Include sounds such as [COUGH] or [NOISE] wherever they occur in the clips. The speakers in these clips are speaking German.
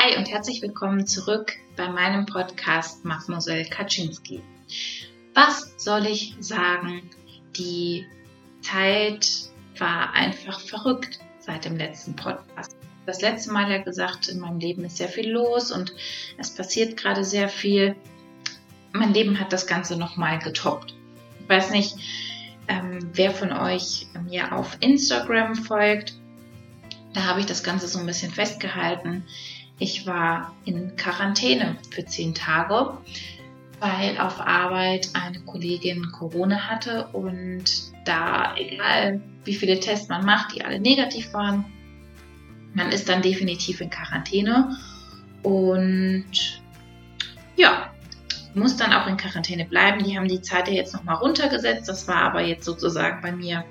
Hi und herzlich willkommen zurück bei meinem Podcast Mademoiselle Kaczynski. Was soll ich sagen? Die Zeit war einfach verrückt seit dem letzten Podcast. Das letzte Mal ja gesagt, in meinem Leben ist sehr viel los und es passiert gerade sehr viel. Mein Leben hat das Ganze nochmal getoppt. Ich weiß nicht, ähm, wer von euch mir auf Instagram folgt. Da habe ich das Ganze so ein bisschen festgehalten. Ich war in Quarantäne für zehn Tage, weil auf Arbeit eine Kollegin Corona hatte und da, egal wie viele Tests man macht, die alle negativ waren, man ist dann definitiv in Quarantäne und ja, muss dann auch in Quarantäne bleiben. Die haben die Zeit ja jetzt nochmal runtergesetzt. Das war aber jetzt sozusagen bei mir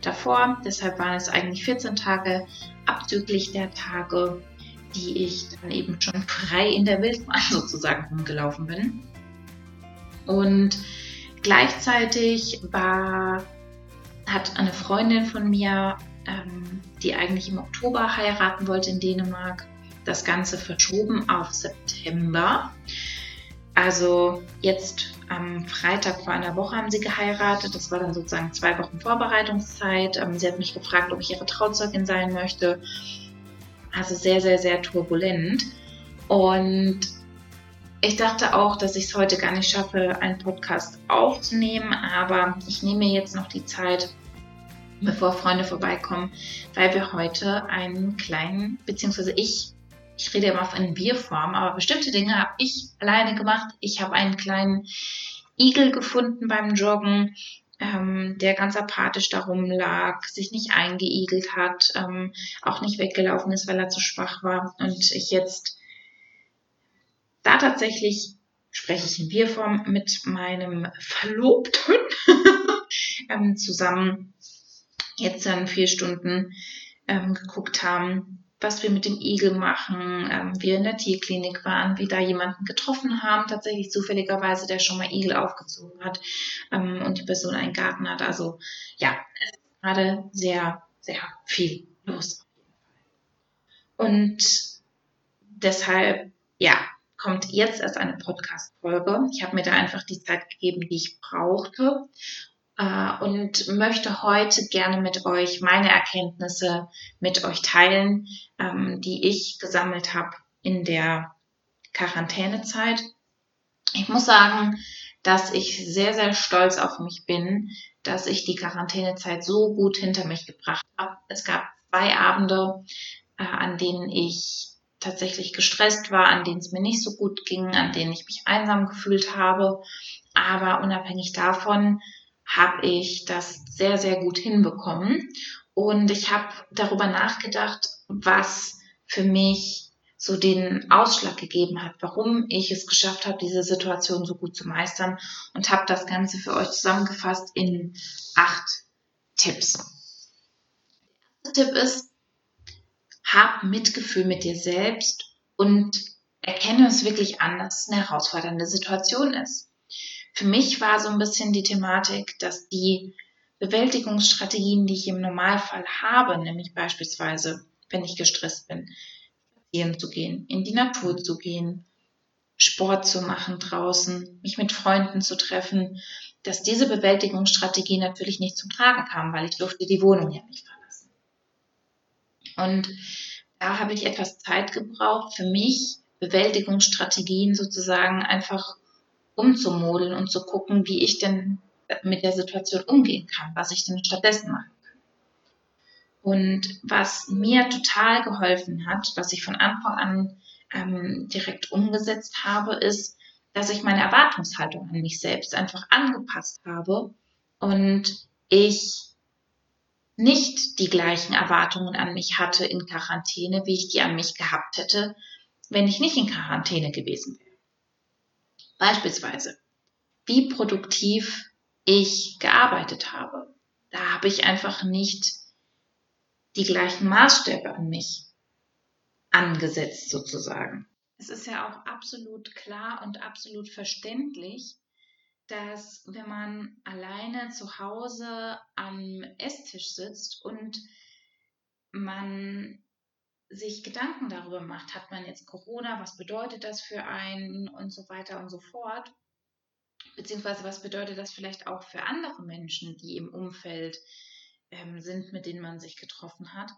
davor. Deshalb waren es eigentlich 14 Tage abzüglich der Tage, die ich dann eben schon frei in der Wildbahn [LAUGHS] sozusagen rumgelaufen bin. Und gleichzeitig war, hat eine Freundin von mir, ähm, die eigentlich im Oktober heiraten wollte in Dänemark, das Ganze verschoben auf September. Also jetzt am Freitag vor einer Woche haben sie geheiratet. Das war dann sozusagen zwei Wochen Vorbereitungszeit. Ähm, sie hat mich gefragt, ob ich ihre Trauzeugin sein möchte. Also sehr, sehr, sehr turbulent. Und ich dachte auch, dass ich es heute gar nicht schaffe, einen Podcast aufzunehmen, aber ich nehme jetzt noch die Zeit, bevor Freunde vorbeikommen, weil wir heute einen kleinen, beziehungsweise ich, ich rede immer von Bierform, aber bestimmte Dinge habe ich alleine gemacht. Ich habe einen kleinen Igel gefunden beim Joggen ähm, der ganz apathisch darum lag, sich nicht eingeigelt hat, ähm, auch nicht weggelaufen ist, weil er zu schwach war. Und ich jetzt da tatsächlich spreche ich in Bierform mit meinem Verlobten [LAUGHS] ähm, zusammen jetzt dann vier Stunden ähm, geguckt haben, was wir mit dem Igel machen, ähm, wir in der Tierklinik waren, wie da jemanden getroffen haben, tatsächlich zufälligerweise, der schon mal Igel aufgezogen hat ähm, und die Person einen Garten hat. Also ja, es ist gerade sehr, sehr viel los. Und deshalb, ja, kommt jetzt erst eine Podcast-Folge. Ich habe mir da einfach die Zeit gegeben, die ich brauchte äh, und möchte heute gerne mit euch meine Erkenntnisse mit euch teilen, ähm, die ich gesammelt habe in der Quarantänezeit. Ich muss sagen, dass ich sehr, sehr stolz auf mich bin, dass ich die Quarantänezeit so gut hinter mich gebracht habe. Es gab zwei Abende, äh, an denen ich tatsächlich gestresst war, an denen es mir nicht so gut ging, an denen ich mich einsam gefühlt habe. Aber unabhängig davon habe ich das sehr, sehr gut hinbekommen. Und ich habe darüber nachgedacht, was für mich so den Ausschlag gegeben hat, warum ich es geschafft habe, diese Situation so gut zu meistern und habe das Ganze für euch zusammengefasst in acht Tipps. Der erste Tipp ist, hab Mitgefühl mit dir selbst und erkenne es wirklich an, dass es eine herausfordernde Situation ist. Für mich war so ein bisschen die Thematik, dass die Bewältigungsstrategien, die ich im Normalfall habe, nämlich beispielsweise, wenn ich gestresst bin, spazieren zu gehen, in die Natur zu gehen, Sport zu machen draußen, mich mit Freunden zu treffen, dass diese Bewältigungsstrategie natürlich nicht zum Tragen kam, weil ich durfte die Wohnung ja nicht verlassen. Und da habe ich etwas Zeit gebraucht für mich, Bewältigungsstrategien sozusagen einfach umzumodeln und zu gucken, wie ich denn mit der Situation umgehen kann, was ich denn stattdessen machen kann. Und was mir total geholfen hat, was ich von Anfang an ähm, direkt umgesetzt habe, ist, dass ich meine Erwartungshaltung an mich selbst einfach angepasst habe und ich nicht die gleichen Erwartungen an mich hatte in Quarantäne, wie ich die an mich gehabt hätte, wenn ich nicht in Quarantäne gewesen wäre. Beispielsweise, wie produktiv ich gearbeitet habe. Da habe ich einfach nicht die gleichen Maßstäbe an mich angesetzt sozusagen. Es ist ja auch absolut klar und absolut verständlich, dass wenn man alleine zu Hause am Esstisch sitzt und man sich Gedanken darüber macht, hat man jetzt Corona, was bedeutet das für einen und so weiter und so fort. Beziehungsweise was bedeutet das vielleicht auch für andere Menschen, die im Umfeld ähm, sind, mit denen man sich getroffen hat.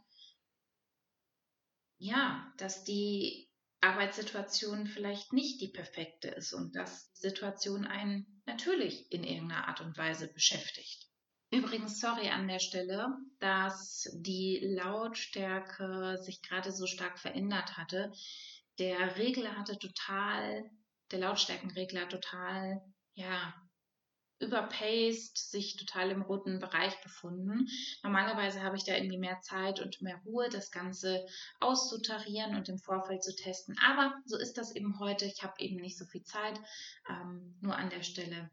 Ja, dass die Arbeitssituation vielleicht nicht die perfekte ist und dass die Situation einen natürlich in irgendeiner Art und Weise beschäftigt. Übrigens, sorry an der Stelle, dass die Lautstärke sich gerade so stark verändert hatte. Der Regler hatte total, der Lautstärkenregler total, ja, überpaced, sich total im roten Bereich befunden. Normalerweise habe ich da irgendwie mehr Zeit und mehr Ruhe, das Ganze auszutarieren und im Vorfeld zu testen. Aber so ist das eben heute. Ich habe eben nicht so viel Zeit. Ähm, nur an der Stelle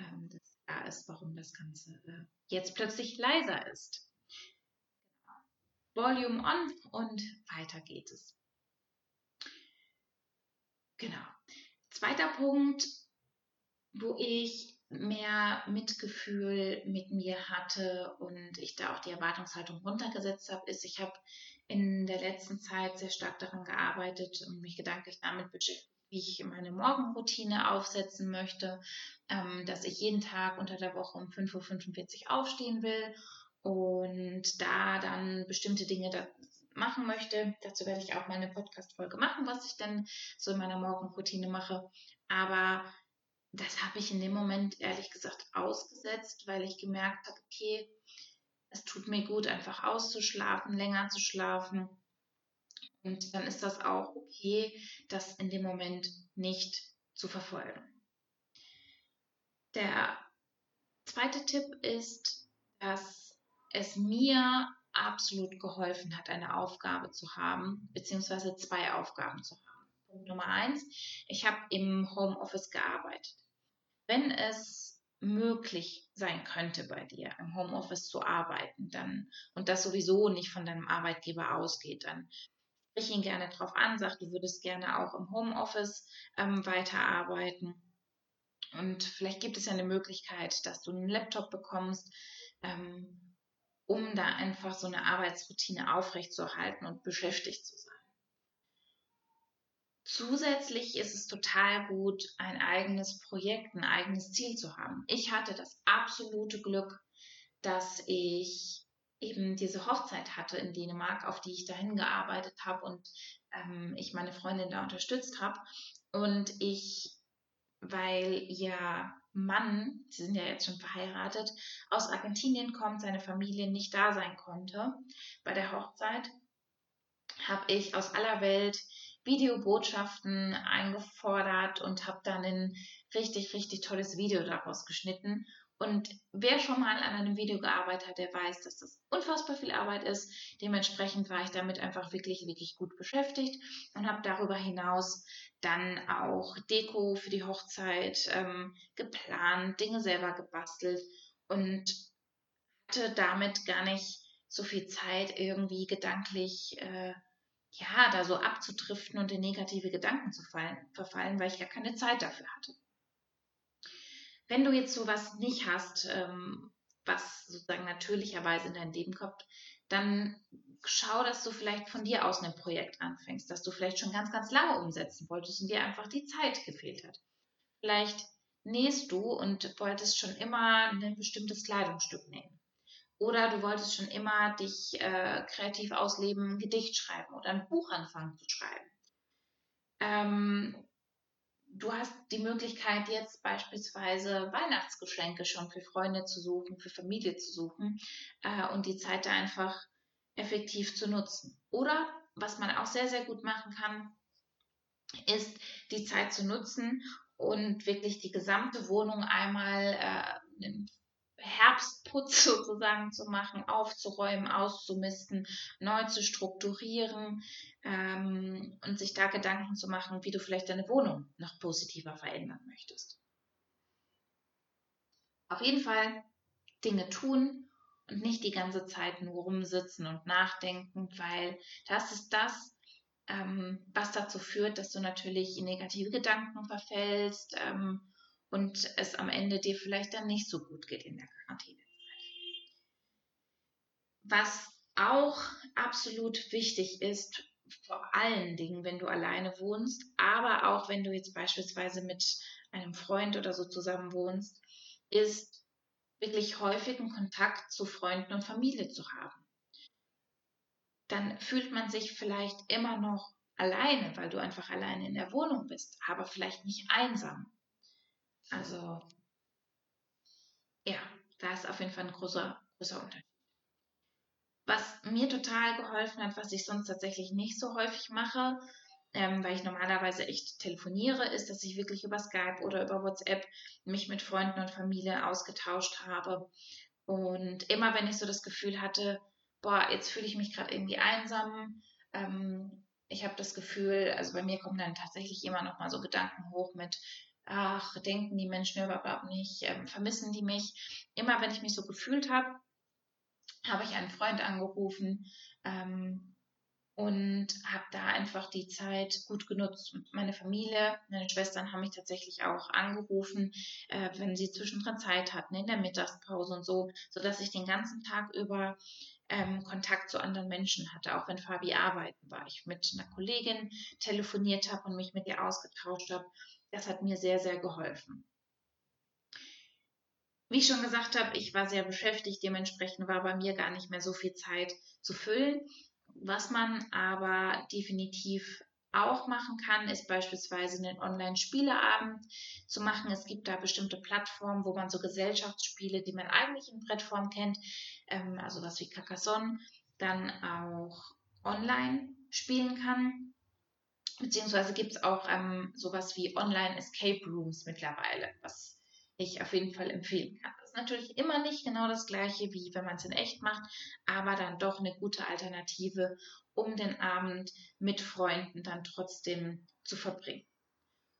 ähm, das klar ist, warum das Ganze äh, jetzt plötzlich leiser ist. Genau. Volume on und weiter geht es. Genau. Zweiter Punkt, wo ich mehr Mitgefühl mit mir hatte und ich da auch die Erwartungshaltung runtergesetzt habe, ist, ich habe in der letzten Zeit sehr stark daran gearbeitet und mich gedanklich damit beschäftigt, wie ich meine Morgenroutine aufsetzen möchte, ähm, dass ich jeden Tag unter der Woche um 5.45 Uhr aufstehen will und da dann bestimmte Dinge da machen möchte. Dazu werde ich auch mal eine Podcast-Folge machen, was ich dann so in meiner Morgenroutine mache. Aber das habe ich in dem Moment ehrlich gesagt ausgesetzt, weil ich gemerkt habe, okay, es tut mir gut, einfach auszuschlafen, länger zu schlafen und dann ist das auch okay, das in dem Moment nicht zu verfolgen. Der zweite Tipp ist, dass es mir absolut geholfen hat, eine Aufgabe zu haben, beziehungsweise zwei Aufgaben zu haben. Punkt Nummer eins, ich habe im Homeoffice gearbeitet. Wenn es möglich sein könnte bei dir, im Homeoffice zu arbeiten, dann und das sowieso nicht von deinem Arbeitgeber ausgeht, dann sprich ihn gerne drauf an, sag, du würdest gerne auch im Homeoffice ähm, weiterarbeiten. Und vielleicht gibt es ja eine Möglichkeit, dass du einen Laptop bekommst, ähm, um da einfach so eine Arbeitsroutine aufrechtzuerhalten und beschäftigt zu sein. Zusätzlich ist es total gut, ein eigenes Projekt, ein eigenes Ziel zu haben. Ich hatte das absolute Glück, dass ich eben diese Hochzeit hatte in Dänemark, auf die ich dahin gearbeitet habe und ähm, ich meine Freundin da unterstützt habe. Und ich, weil ihr Mann, sie sind ja jetzt schon verheiratet, aus Argentinien kommt, seine Familie nicht da sein konnte bei der Hochzeit, habe ich aus aller Welt Videobotschaften eingefordert und habe dann ein richtig, richtig tolles Video daraus geschnitten und wer schon mal an einem Video gearbeitet hat, der weiß, dass das unfassbar viel Arbeit ist. Dementsprechend war ich damit einfach wirklich, wirklich gut beschäftigt und habe darüber hinaus dann auch Deko für die Hochzeit ähm, geplant, Dinge selber gebastelt und hatte damit gar nicht so viel Zeit, irgendwie gedanklich äh, ja, da so abzudriften und in negative Gedanken zu fallen, verfallen, weil ich gar keine Zeit dafür hatte. Wenn du jetzt sowas nicht hast, ähm, was sozusagen natürlicherweise in dein Leben kommt, dann schau, dass du vielleicht von dir aus ein Projekt anfängst, das du vielleicht schon ganz, ganz lange umsetzen wolltest und dir einfach die Zeit gefehlt hat. Vielleicht nähst du und wolltest schon immer ein bestimmtes Kleidungsstück nähen. Oder du wolltest schon immer dich äh, kreativ ausleben, ein Gedicht schreiben oder ein Buch anfangen zu schreiben. Ähm, du hast die Möglichkeit, jetzt beispielsweise Weihnachtsgeschenke schon für Freunde zu suchen, für Familie zu suchen äh, und die Zeit da einfach effektiv zu nutzen. Oder was man auch sehr, sehr gut machen kann, ist die Zeit zu nutzen und wirklich die gesamte Wohnung einmal äh, Herbstputz [LAUGHS] sozusagen zu machen, aufzuräumen, auszumisten, neu zu strukturieren ähm, und sich da Gedanken zu machen, wie du vielleicht deine Wohnung noch positiver verändern möchtest. Auf jeden Fall Dinge tun und nicht die ganze Zeit nur rumsitzen und nachdenken, weil das ist das, ähm, was dazu führt, dass du natürlich in negative Gedanken verfällst, ähm, und es am Ende dir vielleicht dann nicht so gut geht in der Quarantänezeit. Was auch absolut wichtig ist, vor allen Dingen, wenn du alleine wohnst, aber auch wenn du jetzt beispielsweise mit einem Freund oder so zusammen wohnst, ist wirklich häufigen Kontakt zu Freunden und Familie zu haben. Dann fühlt man sich vielleicht immer noch alleine, weil du einfach alleine in der Wohnung bist, aber vielleicht nicht einsam. Also ja, da ist auf jeden Fall ein großer, großer Unterschied. Was mir total geholfen hat, was ich sonst tatsächlich nicht so häufig mache, ähm, weil ich normalerweise echt telefoniere, ist, dass ich wirklich über Skype oder über WhatsApp mich mit Freunden und Familie ausgetauscht habe. Und immer wenn ich so das Gefühl hatte, boah, jetzt fühle ich mich gerade irgendwie einsam, ähm, ich habe das Gefühl, also bei mir kommen dann tatsächlich immer noch mal so Gedanken hoch mit, ach, denken die Menschen überhaupt nicht, ähm, vermissen die mich. Immer wenn ich mich so gefühlt habe, habe ich einen Freund angerufen ähm, und habe da einfach die Zeit gut genutzt. Meine Familie, meine Schwestern haben mich tatsächlich auch angerufen, äh, wenn sie zwischendrin Zeit hatten, in der Mittagspause und so, so dass ich den ganzen Tag über ähm, Kontakt zu anderen Menschen hatte, auch wenn Fabi arbeiten war. Ich mit einer Kollegin telefoniert habe und mich mit ihr ausgetauscht habe. Das hat mir sehr, sehr geholfen. Wie ich schon gesagt habe, ich war sehr beschäftigt, dementsprechend war bei mir gar nicht mehr so viel Zeit zu füllen. Was man aber definitiv auch machen kann, ist beispielsweise einen Online-Spieleabend zu machen. Es gibt da bestimmte Plattformen, wo man so Gesellschaftsspiele, die man eigentlich in Brettform kennt, ähm, also was wie Carcassonne, dann auch online spielen kann. Beziehungsweise gibt es auch ähm, sowas wie Online-Escape Rooms mittlerweile, was ich auf jeden Fall empfehlen kann. Das ist natürlich immer nicht genau das gleiche, wie wenn man es in echt macht, aber dann doch eine gute Alternative, um den Abend mit Freunden dann trotzdem zu verbringen.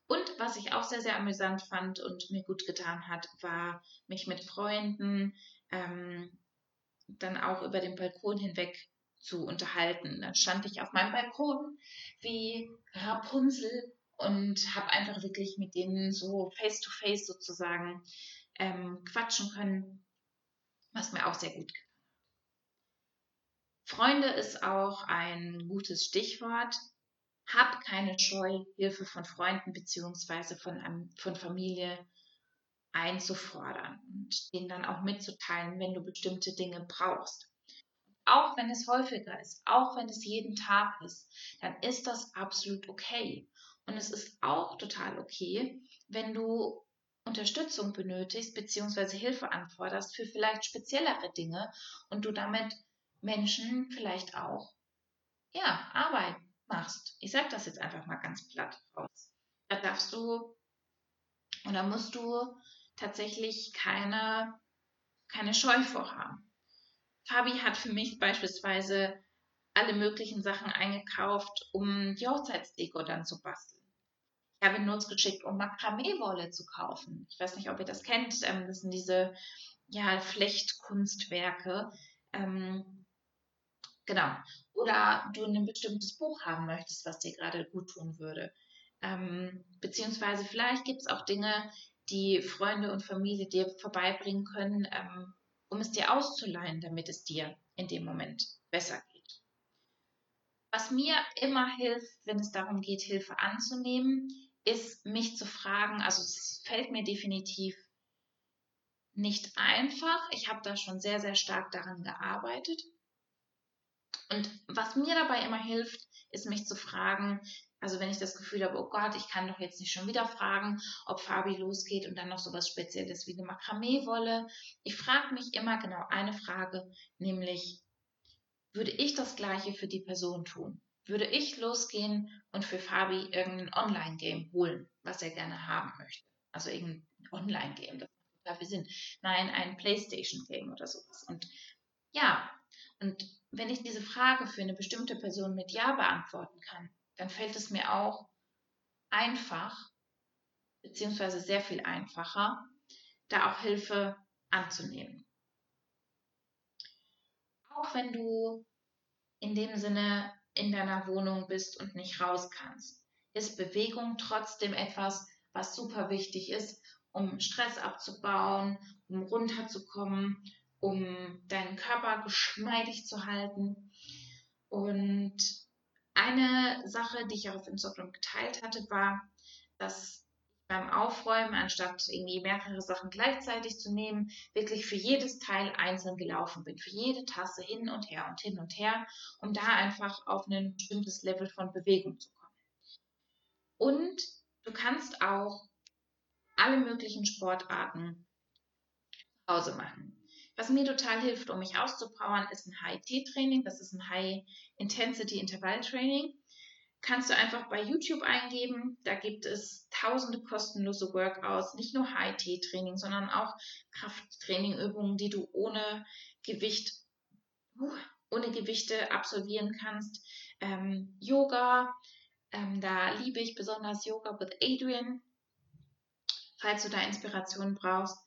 Und was ich auch sehr, sehr amüsant fand und mir gut getan hat, war mich mit Freunden ähm, dann auch über den Balkon hinweg zu unterhalten. Dann stand ich auf meinem Balkon wie Rapunzel und habe einfach wirklich mit denen so face-to-face -face sozusagen ähm, quatschen können, was mir auch sehr gut gefallen hat. Freunde ist auch ein gutes Stichwort. Hab keine Scheu, Hilfe von Freunden beziehungsweise von, von Familie einzufordern und denen dann auch mitzuteilen, wenn du bestimmte Dinge brauchst. Auch wenn es häufiger ist, auch wenn es jeden Tag ist, dann ist das absolut okay. Und es ist auch total okay, wenn du Unterstützung benötigst beziehungsweise Hilfe anforderst für vielleicht speziellere Dinge und du damit Menschen vielleicht auch ja Arbeit machst. Ich sage das jetzt einfach mal ganz platt raus. Da darfst du oder musst du tatsächlich keine keine Scheu vorhaben. Fabi hat für mich beispielsweise alle möglichen Sachen eingekauft, um die Hochzeitsdeko dann zu basteln ich habe Notes geschickt, um Makramee-Wolle zu kaufen. Ich weiß nicht, ob ihr das kennt. Ähm, das sind diese ja, Flechtkunstwerke. Ähm, genau. Oder du ein bestimmtes Buch haben möchtest, was dir gerade gut tun würde. Ähm, beziehungsweise vielleicht gibt es auch Dinge, die Freunde und Familie dir vorbeibringen können, ähm, um es dir auszuleihen, damit es dir in dem Moment besser geht. Was mir immer hilft, wenn es darum geht, Hilfe anzunehmen, ist, mich zu fragen, also es fällt mir definitiv nicht einfach. Ich habe da schon sehr, sehr stark daran gearbeitet. Und was mir dabei immer hilft, ist mich zu fragen, also wenn ich das Gefühl habe, oh Gott, ich kann doch jetzt nicht schon wieder fragen, ob Fabi losgeht und dann noch so was Spezielles wie eine Makramee-Wolle. Ich frage mich immer genau eine Frage, nämlich, würde ich das Gleiche für die Person tun? würde ich losgehen und für Fabi irgendein Online-Game holen, was er gerne haben möchte. Also irgendein Online-Game, das macht total viel Sinn. Nein, ein Playstation-Game oder sowas. Und ja, und wenn ich diese Frage für eine bestimmte Person mit Ja beantworten kann, dann fällt es mir auch einfach, beziehungsweise sehr viel einfacher, da auch Hilfe anzunehmen. Auch wenn du in dem Sinne in deiner Wohnung bist und nicht raus kannst. Ist Bewegung trotzdem etwas, was super wichtig ist, um Stress abzubauen, um runterzukommen, um deinen Körper geschmeidig zu halten. Und Eine Sache, die ich auch auf Instagram geteilt hatte, war, dass beim Aufräumen, anstatt irgendwie mehrere Sachen gleichzeitig zu nehmen, wirklich für jedes Teil einzeln gelaufen bin, für jede Tasse hin und her und hin und her, um da einfach auf ein bestimmtes Level von Bewegung zu kommen. Und du kannst auch alle möglichen Sportarten zu Hause machen. Was mir total hilft, um mich auszupowern, ist ein High-T-Training. Das ist ein High-Intensity-Intervall-Training. Kannst du einfach bei YouTube eingeben. Da gibt es tausende kostenlose Workouts, nicht nur High-T-Training, sondern auch Krafttraining-Übungen, die du ohne Gewicht, uh, ohne Gewichte absolvieren kannst. Ähm, Yoga, ähm, da liebe ich besonders Yoga with Adrian, falls du da Inspiration brauchst.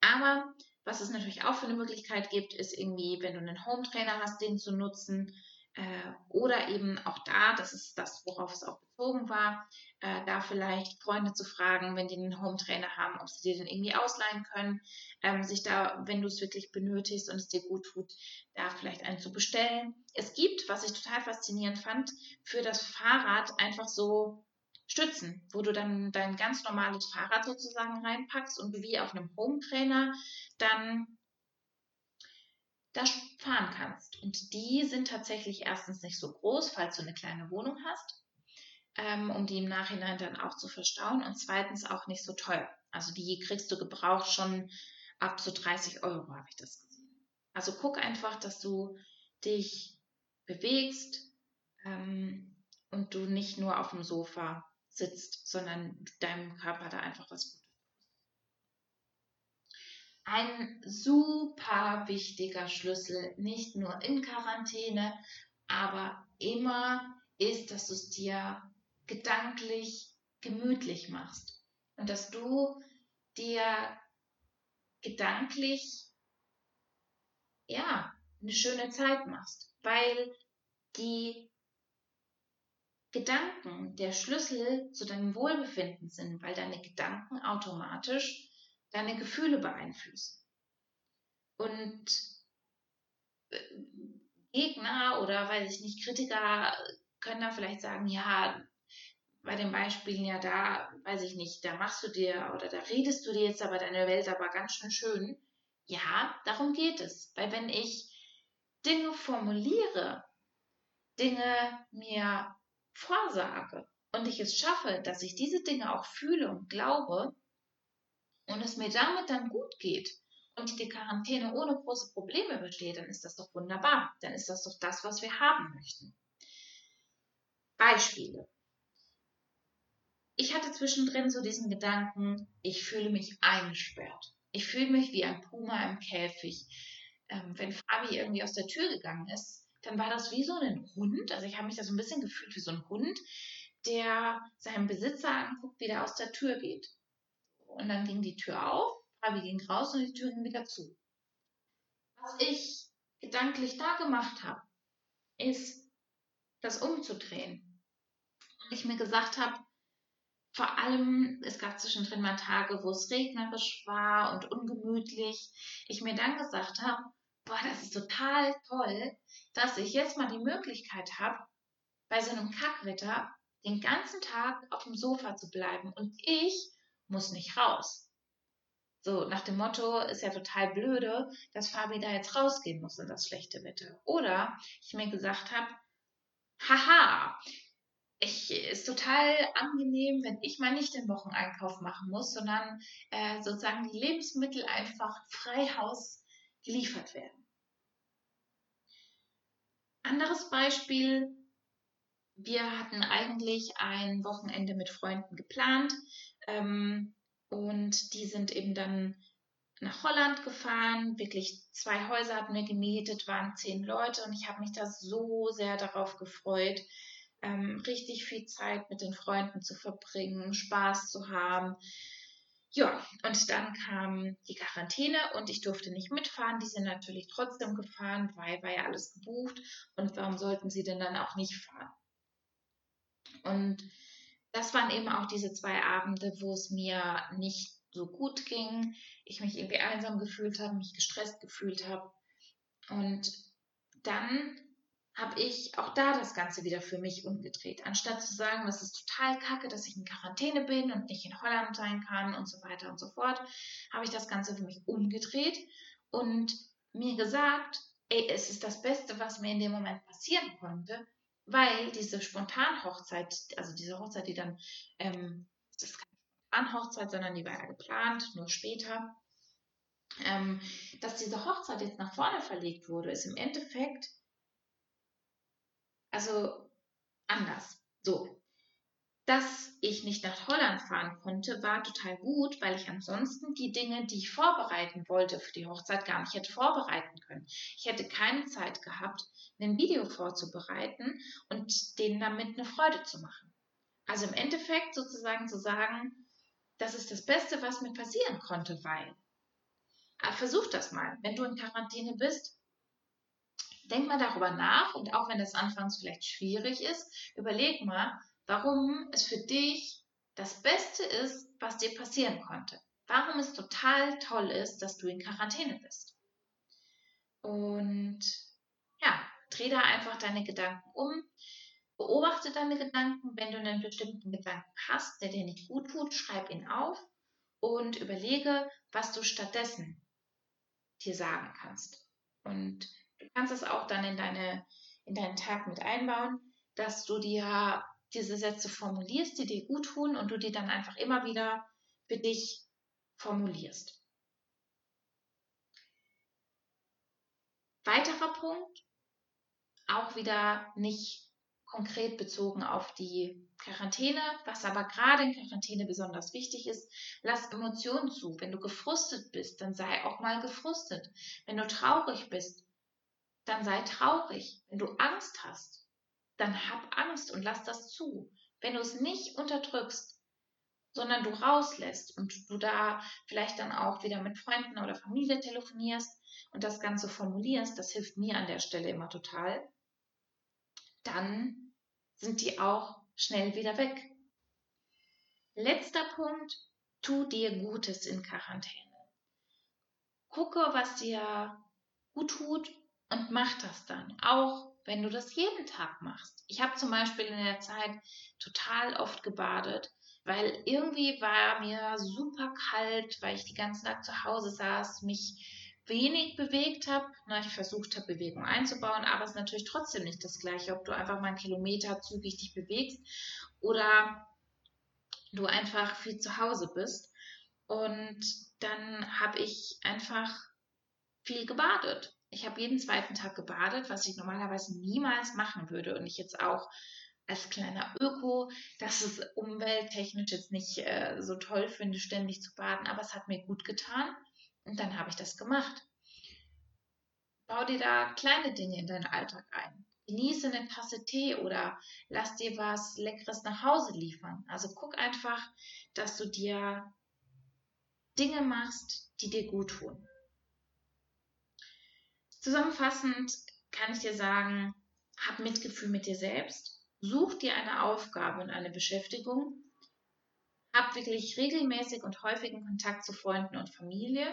Aber was es natürlich auch für eine Möglichkeit gibt, ist irgendwie, wenn du einen Home Trainer hast, den zu nutzen. Äh, oder eben auch da, das ist das, worauf es auch bezogen war, äh, da vielleicht Freunde zu fragen, wenn die einen Home Trainer haben, ob sie dir den irgendwie ausleihen können, ähm, sich da, wenn du es wirklich benötigst und es dir gut tut, da vielleicht einen zu bestellen. Es gibt, was ich total faszinierend fand, für das Fahrrad einfach so Stützen, wo du dann dein ganz normales Fahrrad sozusagen reinpackst und wie auf einem Home Trainer dann da fahren kannst. Und die sind tatsächlich erstens nicht so groß, falls du eine kleine Wohnung hast, ähm, um die im Nachhinein dann auch zu verstauen und zweitens auch nicht so teuer. Also die kriegst du gebraucht schon ab so 30 Euro, habe ich das gesehen. Also guck einfach, dass du dich bewegst ähm, und du nicht nur auf dem Sofa sitzt, sondern deinem Körper da einfach was Gutes. Ein super wichtiger Schlüssel, nicht nur in Quarantäne, aber immer ist, dass du es dir gedanklich gemütlich machst und dass du dir gedanklich ja eine schöne Zeit machst, weil die Gedanken der Schlüssel zu deinem Wohlbefinden sind, weil deine Gedanken automatisch deine Gefühle beeinflussen. Und äh, Gegner oder weiß ich nicht, Kritiker können da vielleicht sagen, ja, bei den Beispielen ja da, weiß ich nicht, da machst du dir oder da redest du dir jetzt aber deine Welt aber ganz schön schön. Ja, darum geht es. Weil wenn ich Dinge formuliere, Dinge mir vorsage und ich es schaffe, dass ich diese Dinge auch fühle und glaube und es mir damit dann gut geht und die Quarantäne ohne große Probleme besteht, dann ist das doch wunderbar. Dann ist das doch das, was wir haben möchten. Beispiele. Ich hatte zwischendrin so diesen Gedanken, ich fühle mich eingesperrt. Ich fühle mich wie ein Puma im Käfig. Ähm, wenn Fabi irgendwie aus der Tür gegangen ist, dann war das wie so ein Hund. Also ich habe mich da so ein bisschen gefühlt wie so ein Hund, der seinen Besitzer anguckt, wie der aus der Tür geht. Und dann ging die Tür auf, Fabi ging raus und die Tür ging wieder zu. Was ich gedanklich da gemacht habe, ist, das umzudrehen. Und ich mir gesagt habe, vor allem, es gab zwischendrin mal Tage, wo es regnerisch war und ungemütlich. Ich mir dann gesagt habe, boah, das ist total toll, dass ich jetzt mal die Möglichkeit habe, bei so einem Kackwetter den ganzen Tag auf dem Sofa zu bleiben und ich muss nicht raus. So, nach dem Motto, ist ja total blöde, dass Fabi da jetzt rausgehen muss in das schlechte Wetter. Oder ich mir gesagt habe, haha, ich, ist total angenehm, wenn ich mal nicht den Wocheneinkauf machen muss, sondern äh, sozusagen die Lebensmittel einfach frei Haus geliefert werden. Anderes Beispiel. Wir hatten eigentlich ein Wochenende mit Freunden geplant ähm, und die sind eben dann nach Holland gefahren. Wirklich zwei Häuser hatten wir gemietet, waren zehn Leute und ich habe mich da so sehr darauf gefreut, ähm, richtig viel Zeit mit den Freunden zu verbringen, Spaß zu haben. Ja, und dann kam die Quarantäne und ich durfte nicht mitfahren. Die sind natürlich trotzdem gefahren, weil war ja alles gebucht. Und warum sollten sie denn dann auch nicht fahren? Und das waren eben auch diese zwei Abende, wo es mir nicht so gut ging, ich mich irgendwie einsam gefühlt habe, mich gestresst gefühlt habe. Und dann habe ich auch da das Ganze wieder für mich umgedreht. Anstatt zu sagen, das ist total kacke, dass ich in Quarantäne bin und nicht in Holland sein kann und so weiter und so fort, habe ich das Ganze für mich umgedreht und mir gesagt, ey, es ist das Beste, was mir in dem Moment passieren konnte, weil diese Spontanhochzeit, also diese Hochzeit, die dann, ähm, das ist keine Spontanhochzeit, sondern die war ja geplant, nur später, ähm, dass diese Hochzeit jetzt nach vorne verlegt wurde, ist im Endeffekt also anders. So. Dass ich nicht nach Holland fahren konnte, war total gut, weil ich ansonsten die Dinge, die ich vorbereiten wollte für die Hochzeit, gar nicht hätte vorbereiten können. Ich hätte keine Zeit gehabt, ein Video vorzubereiten und denen damit eine Freude zu machen. Also im Endeffekt sozusagen zu sagen, das ist das Beste, was mir passieren konnte, weil. Aber versuch das mal. Wenn du in Quarantäne bist, denk mal darüber nach und auch wenn das anfangs vielleicht schwierig ist, überleg mal, warum es für dich das Beste ist, was dir passieren konnte. Warum es total toll ist, dass du in Quarantäne bist. Und ja, dreh da einfach deine Gedanken um. Beobachte deine Gedanken. Wenn du einen bestimmten Gedanken hast, der dir nicht gut tut, schreib ihn auf und überlege, was du stattdessen dir sagen kannst. Und kannst es auch dann in, deine, in deinen Tag mit einbauen, dass du dir diese Sätze formulierst, die dir gut tun und du die dann einfach immer wieder für dich formulierst. Weiterer Punkt, auch wieder nicht konkret bezogen auf die Quarantäne, was aber gerade in Quarantäne besonders wichtig ist, lass Emotionen zu. Wenn du gefrustet bist, dann sei auch mal gefrustet. Wenn du traurig bist, dann sei traurig. Wenn du Angst hast, dann hab Angst und lass das zu. Wenn du es nicht unterdrückst, sondern du rauslässt und du da vielleicht dann auch wieder mit Freunden oder Familie telefonierst und das Ganze formulierst, das hilft mir an der Stelle immer total, dann sind die auch schnell wieder weg. Letzter Punkt, tu dir Gutes in Quarantäne. Gucke, was dir gut tut und mach das dann, auch wenn du das jeden Tag machst. Ich habe zum Beispiel in der Zeit total oft gebadet, weil irgendwie war mir super kalt, weil ich die ganze Tag zu Hause saß, mich wenig bewegt habe. Ich versucht habe, Bewegung einzubauen, aber es ist natürlich trotzdem nicht das Gleiche, ob du einfach mal einen Kilometer zügig dich bewegst oder du einfach viel zu Hause bist. Und dann habe ich einfach viel gebadet ich habe jeden zweiten Tag gebadet, was ich normalerweise niemals machen würde und ich jetzt auch als kleiner Öko, dass es umwelttechnisch jetzt nicht äh, so toll finde, ständig zu baden, aber es hat mir gut getan und dann habe ich das gemacht. Bau dir da kleine Dinge in deinen Alltag ein. Genieße eine Tasse Tee oder lass dir was Leckeres nach Hause liefern. Also guck einfach, dass du dir Dinge machst, die dir gut tun. Zusammenfassend kann ich dir sagen, hab Mitgefühl mit dir selbst, such dir eine Aufgabe und eine Beschäftigung, hab wirklich regelmäßig und häufigen Kontakt zu Freunden und Familie,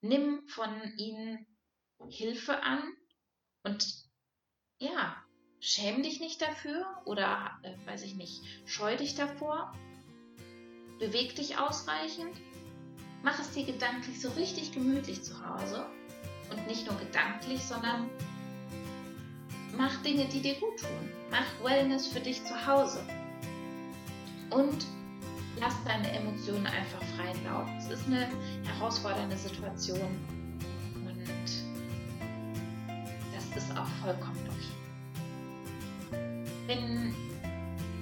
nimm von ihnen Hilfe an und ja, schäm dich nicht dafür oder, äh, weiß ich nicht, scheu dich davor, beweg dich ausreichend, mach es dir gedanklich so richtig gemütlich zu Hause und nicht nur gedanklich, sondern mach Dinge, die dir gut tun. Mach Wellness für dich zu Hause. Und lass deine Emotionen einfach freien Lauf. Es ist eine herausfordernde Situation und das ist auch vollkommen okay. Wenn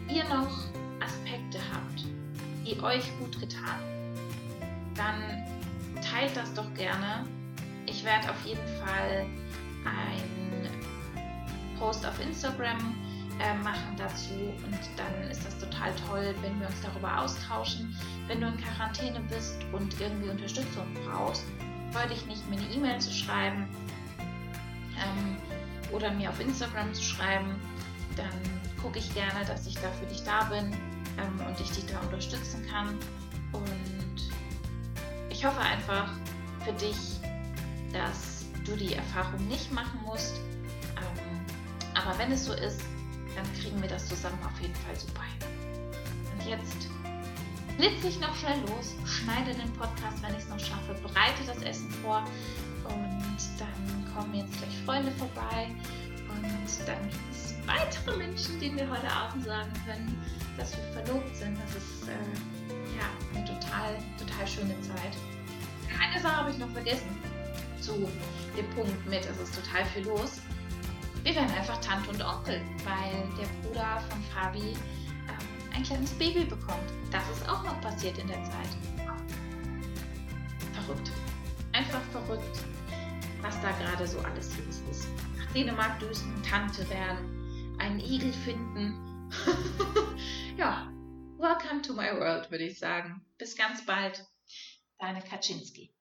ihr noch Aspekte habt, die euch gut getan, dann teilt das doch gerne ich werde auf jeden Fall einen Post auf Instagram äh, machen dazu und dann ist das total toll, wenn wir uns darüber austauschen. Wenn du in Quarantäne bist und irgendwie Unterstützung brauchst, freue dich nicht, mir eine E-Mail zu schreiben ähm, oder mir auf Instagram zu schreiben. Dann gucke ich gerne, dass ich da für dich da bin ähm, und ich dich da unterstützen kann. Und ich hoffe einfach für dich, dass du die Erfahrung nicht machen musst, ähm, Aber wenn es so ist, dann kriegen wir das zusammen auf jeden Fall super hin. Und jetzt blitze ich noch schnell los, schneide den Podcast, wenn ich es noch schaffe, bereite das Essen vor und dann kommen jetzt gleich Freunde vorbei und dann gibt es weitere Menschen, denen wir heute Abend sagen können, dass wir verlobt sind. Das ist äh, ja eine total, total schöne Zeit. Eine Sache habe ich noch vergessen zu dem Punkt mit, es ist total viel los. Wir werden einfach Tante und Onkel, weil der Bruder von Fabi ähm, ein kleines Baby bekommt. Das ist auch noch passiert in der Zeit. Verrückt. Einfach verrückt, was da gerade so alles los ist. Nach Dänemark düsen, Tante werden, einen Igel finden. [LAUGHS] ja, welcome to my world, würde ich sagen. Bis ganz bald. Deine Kaczynski.